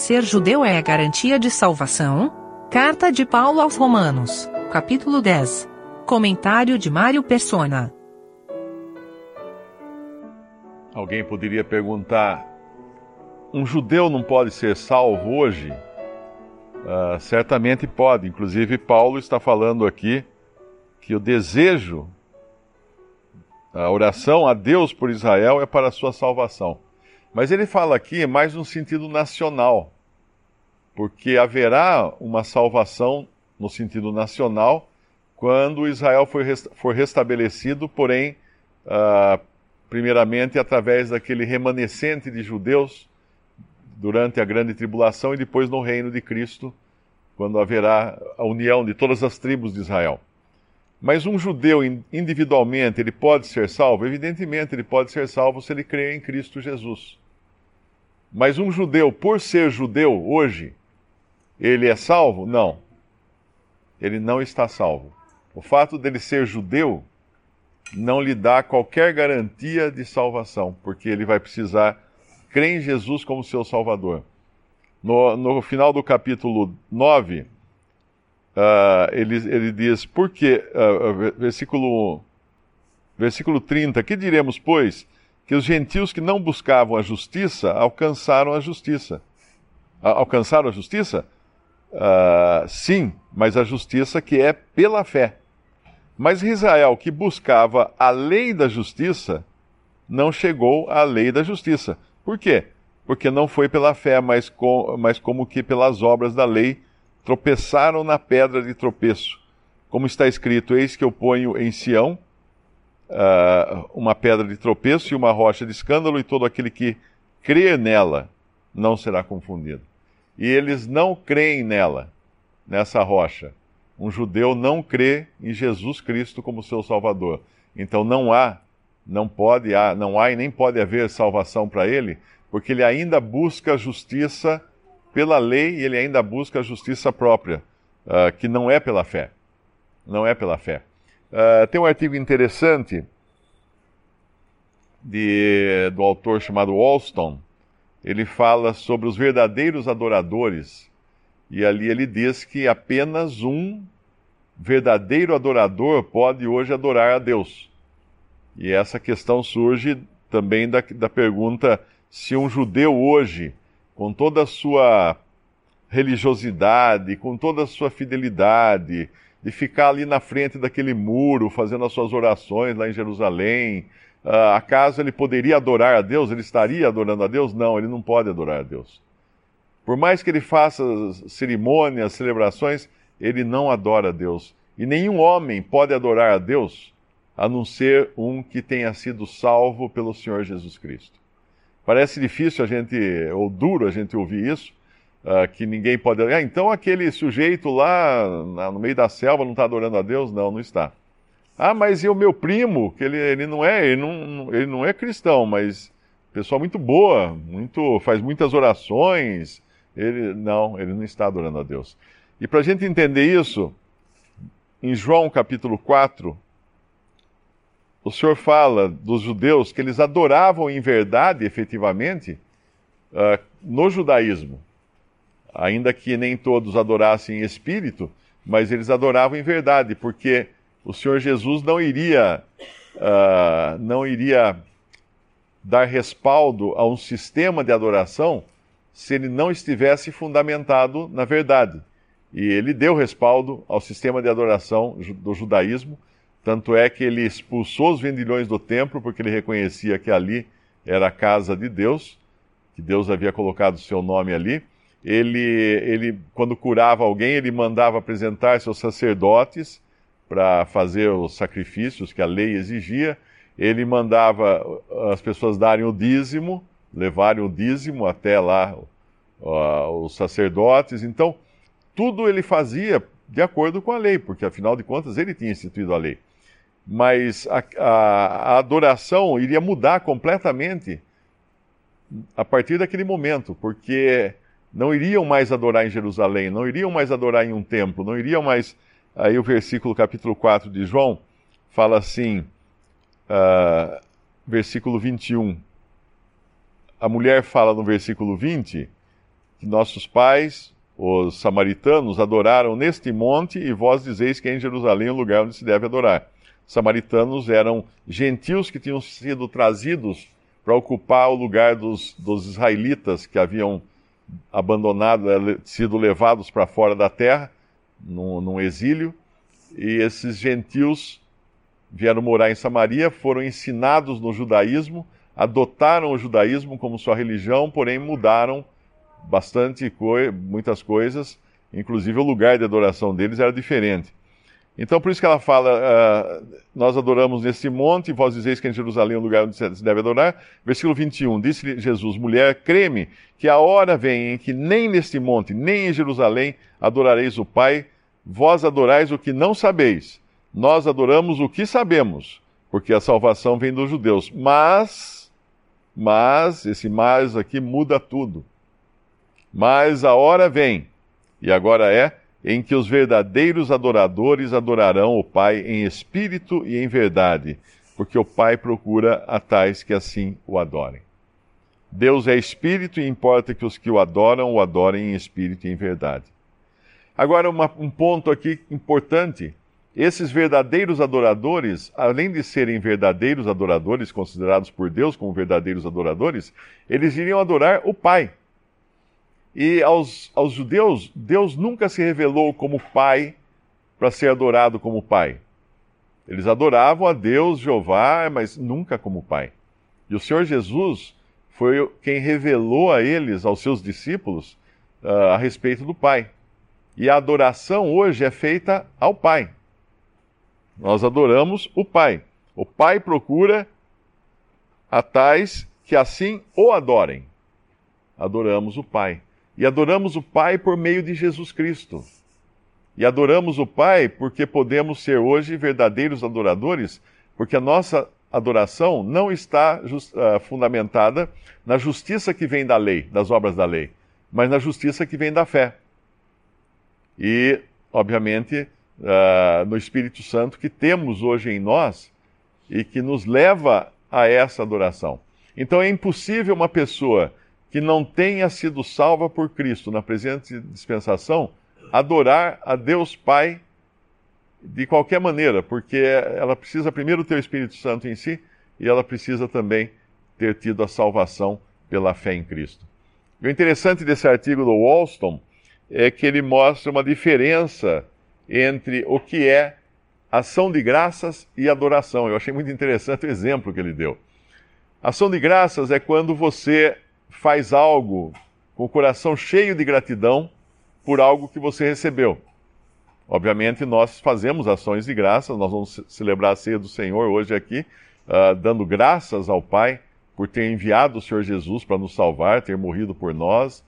Ser judeu é a garantia de salvação? Carta de Paulo aos Romanos, capítulo 10. Comentário de Mário Persona. Alguém poderia perguntar: um judeu não pode ser salvo hoje? Uh, certamente pode. Inclusive, Paulo está falando aqui que o desejo, a oração a Deus por Israel é para a sua salvação. Mas ele fala aqui mais no sentido nacional, porque haverá uma salvação no sentido nacional quando Israel for, for restabelecido, porém, uh, primeiramente através daquele remanescente de judeus durante a grande tribulação e depois no reino de Cristo, quando haverá a união de todas as tribos de Israel. Mas um judeu individualmente, ele pode ser salvo? Evidentemente, ele pode ser salvo se ele crer em Cristo Jesus. Mas um judeu, por ser judeu hoje, ele é salvo? Não. Ele não está salvo. O fato dele ser judeu não lhe dá qualquer garantia de salvação, porque ele vai precisar crer em Jesus como seu Salvador. No, no final do capítulo 9, uh, ah, ele, ele diz, por quê? Uh, versículo, versículo 30, que diremos, pois? que os gentios que não buscavam a justiça alcançaram a justiça. Alcançaram a justiça? Uh, sim, mas a justiça que é pela fé. Mas Israel, que buscava a lei da justiça, não chegou à lei da justiça. Por quê? Porque não foi pela fé, mas, com, mas como que pelas obras da lei tropeçaram na pedra de tropeço. Como está escrito: Eis que eu ponho em Sião uh, uma pedra de tropeço e uma rocha de escândalo, e todo aquele que crê nela não será confundido. E eles não creem nela, nessa rocha. Um judeu não crê em Jesus Cristo como seu Salvador. Então não há, não pode, há, não há e nem pode haver salvação para ele, porque ele ainda busca justiça pela lei e ele ainda busca justiça própria, uh, que não é pela fé. Não é pela fé. Uh, tem um artigo interessante de, do autor chamado Alston. Ele fala sobre os verdadeiros adoradores. E ali ele diz que apenas um verdadeiro adorador pode hoje adorar a Deus. E essa questão surge também da, da pergunta se um judeu hoje, com toda a sua religiosidade, com toda a sua fidelidade, de ficar ali na frente daquele muro, fazendo as suas orações lá em Jerusalém. Uh, acaso ele poderia adorar a Deus? Ele estaria adorando a Deus? Não, ele não pode adorar a Deus. Por mais que ele faça cerimônias, celebrações, ele não adora a Deus. E nenhum homem pode adorar a Deus a não ser um que tenha sido salvo pelo Senhor Jesus Cristo. Parece difícil a gente, ou duro a gente ouvir isso, uh, que ninguém pode. Ah, então aquele sujeito lá no meio da selva não está adorando a Deus? Não, não está. Ah, mas e o meu primo, que ele, ele não é, ele não, ele não é cristão, mas pessoa muito boa, muito faz muitas orações. Ele não, ele não está adorando a Deus. E para a gente entender isso, em João capítulo 4, o Senhor fala dos judeus que eles adoravam em verdade, efetivamente, uh, no judaísmo ainda que nem todos adorassem em espírito, mas eles adoravam em verdade, porque o Senhor Jesus não iria, uh, não iria dar respaldo a um sistema de adoração se ele não estivesse fundamentado na verdade. E ele deu respaldo ao sistema de adoração do judaísmo, tanto é que ele expulsou os vendilhões do templo, porque ele reconhecia que ali era a casa de Deus, que Deus havia colocado o seu nome ali. Ele, ele quando curava alguém, ele mandava apresentar seus sacerdotes para fazer os sacrifícios que a lei exigia. Ele mandava as pessoas darem o dízimo, levarem o dízimo até lá uh, os sacerdotes. Então, tudo ele fazia de acordo com a lei, porque afinal de contas ele tinha instituído a lei. Mas a, a, a adoração iria mudar completamente a partir daquele momento, porque não iriam mais adorar em Jerusalém, não iriam mais adorar em um templo, não iriam mais. Aí o versículo capítulo 4 de João fala assim, uh, versículo 21. A mulher fala no versículo 20 que nossos pais, os samaritanos, adoraram neste monte, e vós dizeis que é em Jerusalém o lugar onde se deve adorar. Samaritanos eram gentios que tinham sido trazidos para ocupar o lugar dos, dos israelitas que haviam abandonado, eh, sido levados para fora da terra, num, num exílio, e esses gentios vieram morar em Samaria, foram ensinados no judaísmo, adotaram o judaísmo como sua religião, porém mudaram bastante coi muitas coisas, inclusive o lugar de adoração deles era diferente. Então, por isso que ela fala: uh, Nós adoramos nesse monte, vós dizeis que em Jerusalém é o lugar onde se deve adorar. Versículo 21, disse Jesus: Mulher, creme que a hora vem em que nem neste monte, nem em Jerusalém adorareis o Pai, vós adorais o que não sabeis. Nós adoramos o que sabemos, porque a salvação vem dos judeus. Mas, mas, esse mas aqui muda tudo. Mas a hora vem, e agora é em que os verdadeiros adoradores adorarão o Pai em espírito e em verdade, porque o Pai procura a tais que assim o adorem. Deus é espírito e importa que os que o adoram o adorem em espírito e em verdade. Agora, uma, um ponto aqui importante: esses verdadeiros adoradores, além de serem verdadeiros adoradores, considerados por Deus como verdadeiros adoradores, eles iriam adorar o Pai. E aos, aos judeus, Deus nunca se revelou como Pai para ser adorado como Pai. Eles adoravam a Deus, Jeová, mas nunca como Pai. E o Senhor Jesus foi quem revelou a eles, aos seus discípulos, uh, a respeito do Pai. E a adoração hoje é feita ao Pai. Nós adoramos o Pai. O Pai procura a tais que assim o adorem. Adoramos o Pai. E adoramos o Pai por meio de Jesus Cristo. E adoramos o Pai porque podemos ser hoje verdadeiros adoradores, porque a nossa adoração não está just, uh, fundamentada na justiça que vem da lei, das obras da lei, mas na justiça que vem da fé. E, obviamente, uh, no Espírito Santo que temos hoje em nós e que nos leva a essa adoração. Então é impossível uma pessoa que não tenha sido salva por Cristo na presente dispensação adorar a Deus Pai de qualquer maneira, porque ela precisa primeiro ter o Espírito Santo em si e ela precisa também ter tido a salvação pela fé em Cristo. O interessante desse artigo do Walston é que ele mostra uma diferença entre o que é ação de graças e adoração. Eu achei muito interessante o exemplo que ele deu. Ação de graças é quando você faz algo com o coração cheio de gratidão por algo que você recebeu. Obviamente, nós fazemos ações de graças, nós vamos celebrar a ceia do Senhor hoje aqui, uh, dando graças ao Pai por ter enviado o Senhor Jesus para nos salvar, ter morrido por nós.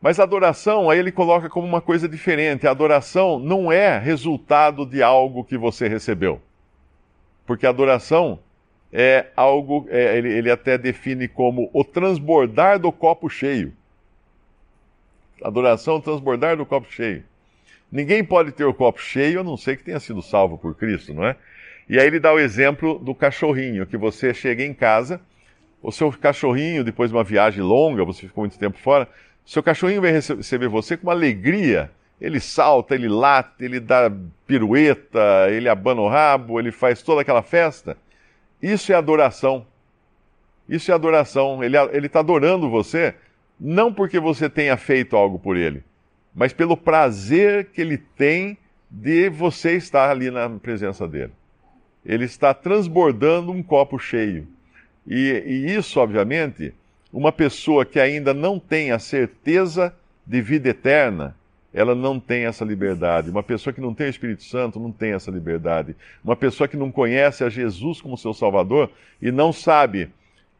Mas a adoração, aí ele coloca como uma coisa diferente. A adoração não é resultado de algo que você recebeu. Porque a adoração é algo, é, ele, ele até define como o transbordar do copo cheio. Adoração, transbordar do copo cheio. Ninguém pode ter o copo cheio a não ser que tenha sido salvo por Cristo, não é? E aí ele dá o exemplo do cachorrinho, que você chega em casa, o seu cachorrinho, depois de uma viagem longa, você ficou muito tempo fora, seu cachorrinho vai receber você com uma alegria. Ele salta, ele late, ele dá pirueta, ele abana o rabo, ele faz toda aquela festa. Isso é adoração. Isso é adoração. Ele está adorando você, não porque você tenha feito algo por ele, mas pelo prazer que ele tem de você estar ali na presença dele. Ele está transbordando um copo cheio. E, e isso, obviamente, uma pessoa que ainda não tem a certeza de vida eterna, ela não tem essa liberdade. Uma pessoa que não tem o Espírito Santo não tem essa liberdade. Uma pessoa que não conhece a Jesus como seu Salvador e não sabe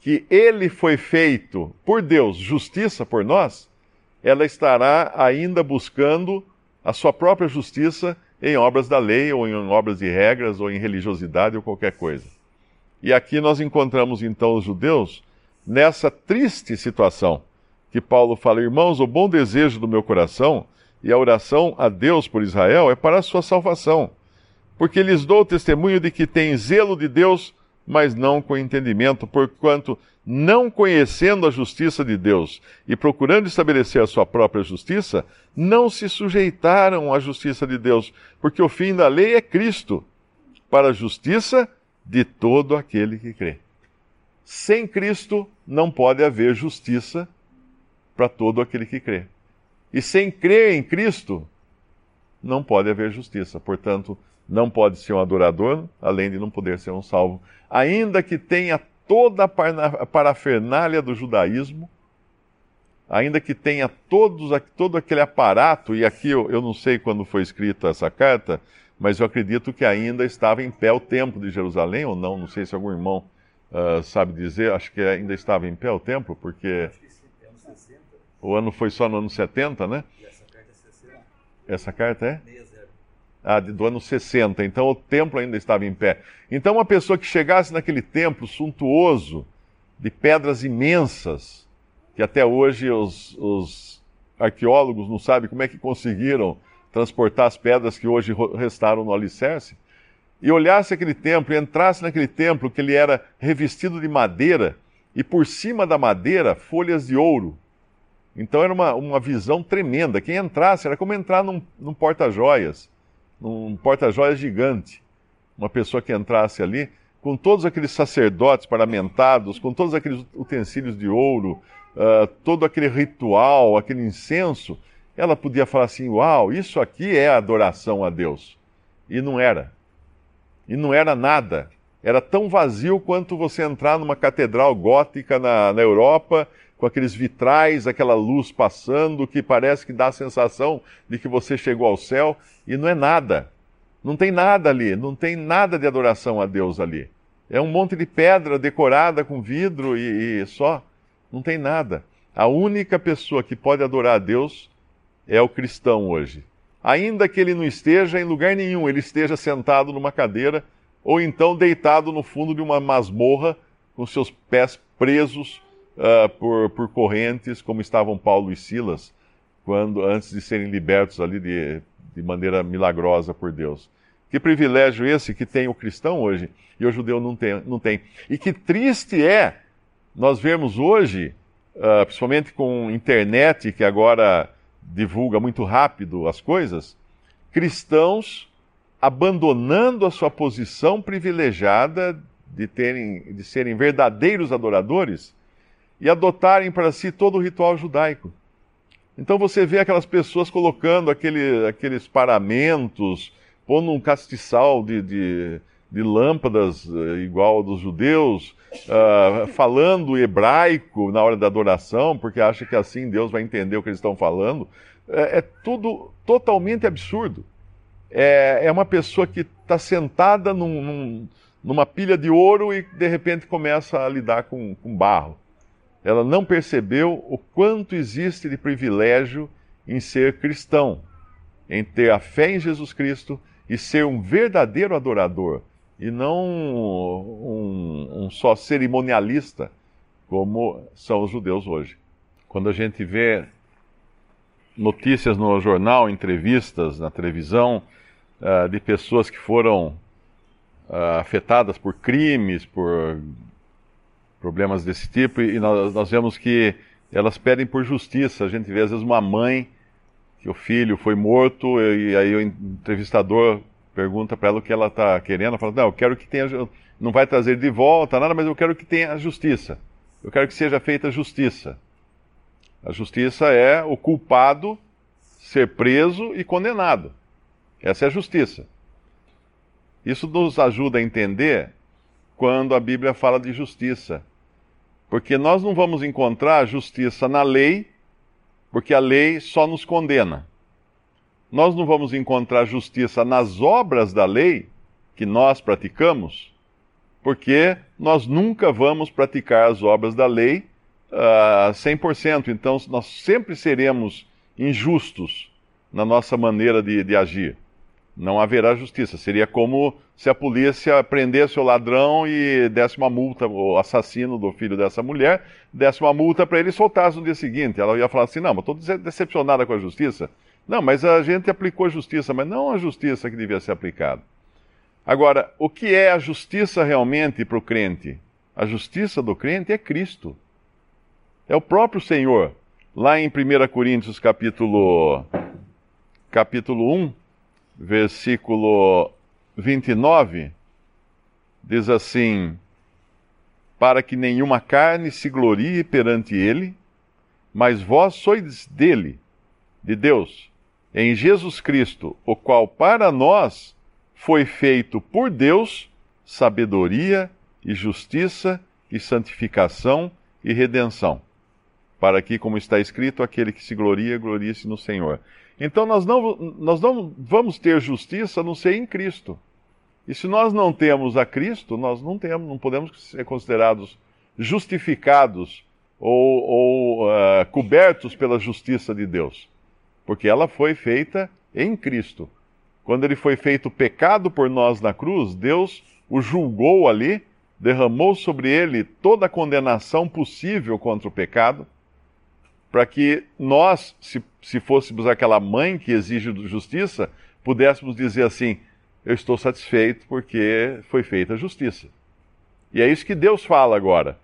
que ele foi feito por Deus, justiça por nós, ela estará ainda buscando a sua própria justiça em obras da lei, ou em obras de regras, ou em religiosidade, ou qualquer coisa. E aqui nós encontramos então os judeus nessa triste situação, que Paulo fala: Irmãos, o bom desejo do meu coração e a oração a Deus por Israel é para a sua salvação, porque lhes dou testemunho de que têm zelo de Deus mas não com entendimento, porquanto, não conhecendo a justiça de Deus e procurando estabelecer a sua própria justiça, não se sujeitaram à justiça de Deus, porque o fim da lei é Cristo, para a justiça de todo aquele que crê. Sem Cristo não pode haver justiça para todo aquele que crê. E sem crer em Cristo, não pode haver justiça. Portanto, não pode ser um adorador, além de não poder ser um salvo. Ainda que tenha toda a parafernália do judaísmo, ainda que tenha todos, todo aquele aparato, e aqui eu, eu não sei quando foi escrita essa carta, mas eu acredito que ainda estava em pé o templo de Jerusalém, ou não, não sei se algum irmão uh, sabe dizer, acho que ainda estava em pé o templo, porque o ano foi só no ano 70, né? E essa carta é 60. Essa carta é? 60. Ah, do ano 60. Então o templo ainda estava em pé. Então uma pessoa que chegasse naquele templo suntuoso, de pedras imensas, que até hoje os, os arqueólogos não sabem como é que conseguiram transportar as pedras que hoje restaram no alicerce, e olhasse aquele templo e entrasse naquele templo que ele era revestido de madeira e por cima da madeira folhas de ouro. Então era uma, uma visão tremenda. Quem entrasse era como entrar num, num porta-joias, num porta-joias gigante. Uma pessoa que entrasse ali, com todos aqueles sacerdotes paramentados, com todos aqueles utensílios de ouro, uh, todo aquele ritual, aquele incenso, ela podia falar assim: Uau, isso aqui é adoração a Deus. E não era. E não era nada. Era tão vazio quanto você entrar numa catedral gótica na, na Europa, com aqueles vitrais, aquela luz passando, que parece que dá a sensação de que você chegou ao céu, e não é nada. Não tem nada ali, não tem nada de adoração a Deus ali. É um monte de pedra decorada com vidro e, e só. Não tem nada. A única pessoa que pode adorar a Deus é o cristão hoje. Ainda que ele não esteja em lugar nenhum, ele esteja sentado numa cadeira ou então deitado no fundo de uma masmorra com seus pés presos uh, por, por correntes, como estavam Paulo e Silas, quando antes de serem libertos ali de, de maneira milagrosa por Deus. Que privilégio esse que tem o cristão hoje e o judeu não tem. Não tem. E que triste é nós vermos hoje, uh, principalmente com internet, que agora divulga muito rápido as coisas, cristãos abandonando a sua posição privilegiada de, terem, de serem verdadeiros adoradores e adotarem para si todo o ritual judaico. Então você vê aquelas pessoas colocando aquele, aqueles paramentos, pondo um castiçal de, de, de lâmpadas uh, igual dos judeus, uh, falando hebraico na hora da adoração, porque acha que assim Deus vai entender o que eles estão falando. É, é tudo totalmente absurdo. É, é uma pessoa que está sentada num, num, numa pilha de ouro e de repente começa a lidar com, com barro ela não percebeu o quanto existe de privilégio em ser cristão, em ter a fé em Jesus Cristo e ser um verdadeiro adorador e não um, um só cerimonialista como são os judeus hoje. Quando a gente vê notícias no jornal, entrevistas na televisão uh, de pessoas que foram uh, afetadas por crimes, por problemas desse tipo, e nós, nós vemos que elas pedem por justiça. A gente vê às vezes uma mãe que o filho foi morto e, e aí o entrevistador pergunta para ela o que ela está querendo. Ela fala: Não, eu quero que tenha. Não vai trazer de volta nada, mas eu quero que tenha justiça. Eu quero que seja feita justiça. A justiça é o culpado ser preso e condenado. Essa é a justiça. Isso nos ajuda a entender quando a Bíblia fala de justiça. Porque nós não vamos encontrar justiça na lei, porque a lei só nos condena. Nós não vamos encontrar justiça nas obras da lei que nós praticamos, porque nós nunca vamos praticar as obras da lei uh, ah, 100%. Então, nós sempre seremos injustos na nossa maneira de, de agir não haverá justiça. Seria como se a polícia prendesse o ladrão e desse uma multa, o assassino do filho dessa mulher, desse uma multa para ele e soltasse no dia seguinte. Ela ia falar assim: não, mas estou decepcionada com a justiça. Não, mas a gente aplicou a justiça, mas não a justiça que devia ser aplicada. Agora, o que é a justiça realmente para o crente? A justiça do crente é Cristo. É o próprio Senhor. Lá em 1 Coríntios capítulo, capítulo 1, versículo 29, diz assim: Para que nenhuma carne se glorie perante ele, mas vós sois dele, de Deus, em Jesus Cristo, o qual para nós foi feito por Deus sabedoria e justiça e santificação e redenção. Para que, como está escrito, aquele que se gloria, glorie-se no Senhor. Então nós não, nós não vamos ter justiça a não ser em Cristo. E se nós não temos a Cristo, nós não temos, não podemos ser considerados justificados ou, ou uh, cobertos pela justiça de Deus, porque ela foi feita em Cristo. Quando ele foi feito pecado por nós na cruz, Deus o julgou ali derramou sobre ele toda a condenação possível contra o pecado, para que nós, se, se fôssemos aquela mãe que exige justiça, pudéssemos dizer assim: Eu estou satisfeito porque foi feita a justiça. E é isso que Deus fala agora.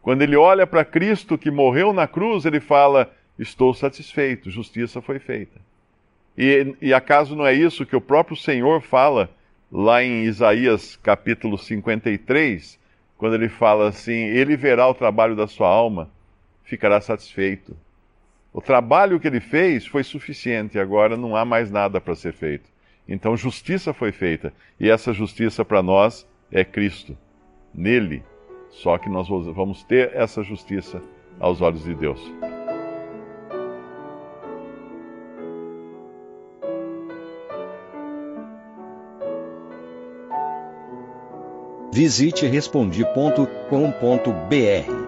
Quando ele olha para Cristo que morreu na cruz, ele fala: Estou satisfeito, justiça foi feita. E, e acaso não é isso que o próprio Senhor fala lá em Isaías capítulo 53, quando ele fala assim: Ele verá o trabalho da sua alma, ficará satisfeito. O trabalho que ele fez foi suficiente, agora não há mais nada para ser feito. Então, justiça foi feita, e essa justiça para nós é Cristo. Nele, só que nós vamos ter essa justiça aos olhos de Deus. Visite respondi.com.br.